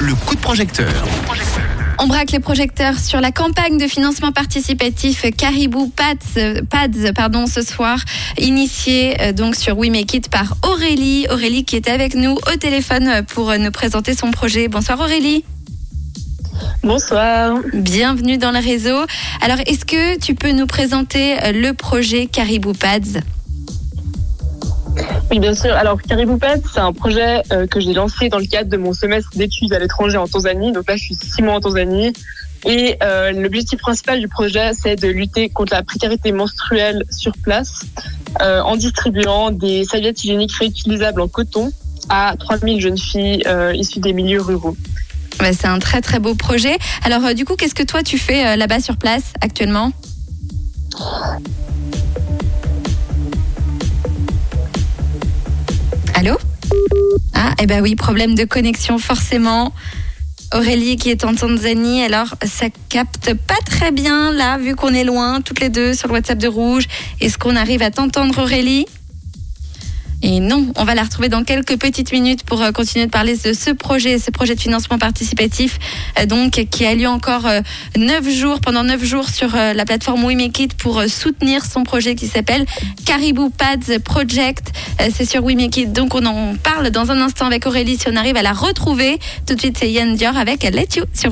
le coup de projecteur. On braque les projecteurs sur la campagne de financement participatif Caribou Pads, Pads pardon, ce soir, initiée euh, donc sur We Make It par Aurélie. Aurélie qui est avec nous au téléphone pour nous présenter son projet. Bonsoir Aurélie. Bonsoir. Bienvenue dans le réseau. Alors, est-ce que tu peux nous présenter euh, le projet Caribou Pads? Oui, bien sûr. Alors, Caribou Pads, c'est un projet euh, que j'ai lancé dans le cadre de mon semestre d'études à l'étranger en Tanzanie. Donc là, je suis six mois en Tanzanie. Et euh, l'objectif principal du projet, c'est de lutter contre la précarité menstruelle sur place euh, en distribuant des serviettes hygiéniques réutilisables en coton à 3000 jeunes filles issues des milieux ruraux. C'est un très très beau projet. Alors, du coup, qu'est-ce que toi tu fais là-bas sur place actuellement? Ah, eh ben oui, problème de connexion forcément. Aurélie qui est en Tanzanie, alors ça capte pas très bien là, vu qu'on est loin, toutes les deux sur le WhatsApp de Rouge. Est-ce qu'on arrive à t'entendre Aurélie et non, on va la retrouver dans quelques petites minutes pour euh, continuer de parler de ce projet, ce projet de financement participatif, euh, donc qui a lieu encore euh, neuf jours, pendant neuf jours sur la plateforme We Make It pour soutenir son projet qui s'appelle Caribou Pads Project. C'est sur We Make It, donc on en parle dans un instant avec Aurélie si on arrive à la retrouver. Tout de suite, c'est Yann Dior avec Let You sur